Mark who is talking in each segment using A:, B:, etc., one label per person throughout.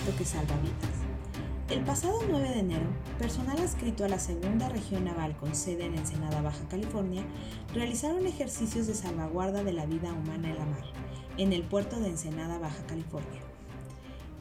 A: salvavidas. El pasado 9 de enero, personal adscrito a la Segunda Región Naval con sede en Ensenada, Baja California, realizaron ejercicios de salvaguarda de la vida humana en la mar, en el puerto de Ensenada, Baja California.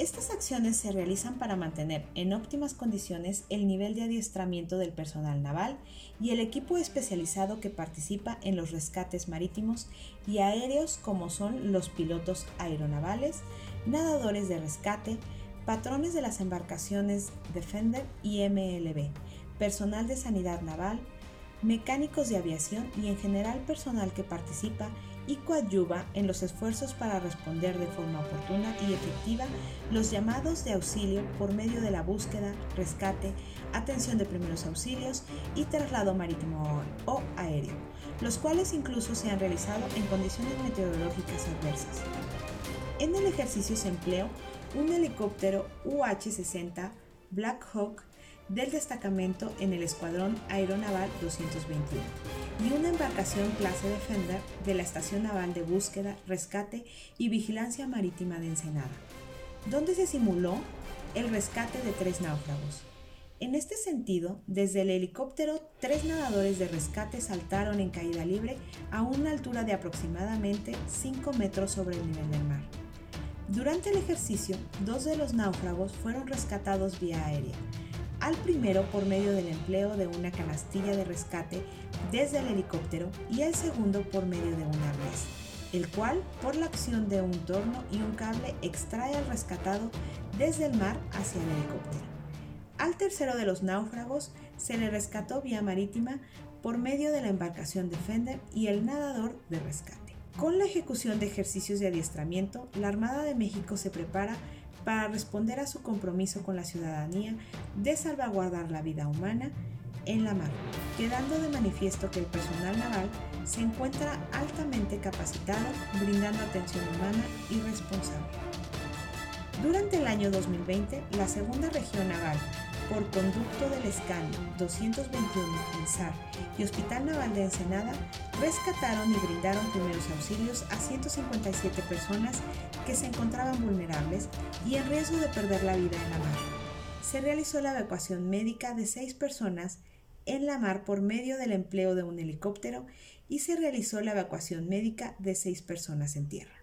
A: Estas acciones se realizan para mantener en óptimas condiciones el nivel de adiestramiento del personal naval y el equipo especializado que participa en los rescates marítimos y aéreos como son los pilotos aeronavales, nadadores de rescate, patrones de las embarcaciones Defender y MLB, personal de sanidad naval, mecánicos de aviación y en general personal que participa y coadyuva en los esfuerzos para responder de forma oportuna y efectiva los llamados de auxilio por medio de la búsqueda, rescate, atención de primeros auxilios y traslado marítimo o aéreo, los cuales incluso se han realizado en condiciones meteorológicas adversas. En el ejercicio se empleó un helicóptero UH-60 Black Hawk del destacamento en el Escuadrón Aeronaval 221 y una embarcación clase Defender de la Estación Naval de Búsqueda, Rescate y Vigilancia Marítima de Ensenada, donde se simuló el rescate de tres náufragos. En este sentido, desde el helicóptero, tres nadadores de rescate saltaron en caída libre a una altura de aproximadamente 5 metros sobre el nivel del mar. Durante el ejercicio, dos de los náufragos fueron rescatados vía aérea, al primero por medio del empleo de una canastilla de rescate desde el helicóptero y al segundo por medio de un arnés, el cual por la acción de un torno y un cable extrae al rescatado desde el mar hacia el helicóptero. Al tercero de los náufragos se le rescató vía marítima por medio de la embarcación Defender y el nadador de rescate. Con la ejecución de ejercicios de adiestramiento, la Armada de México se prepara para responder a su compromiso con la ciudadanía de salvaguardar la vida humana en la mar, quedando de manifiesto que el personal naval se encuentra altamente capacitado, brindando atención humana y responsable. Durante el año 2020, la Segunda Región Naval, por conducto del Escano 221 en SAR y Hospital Naval de Ensenada, rescataron y brindaron primeros auxilios a 157 personas que se encontraban vulnerables y en riesgo de perder la vida en la mar. Se realizó la evacuación médica de seis personas en la mar por medio del empleo de un helicóptero y se realizó la evacuación médica de seis personas en tierra.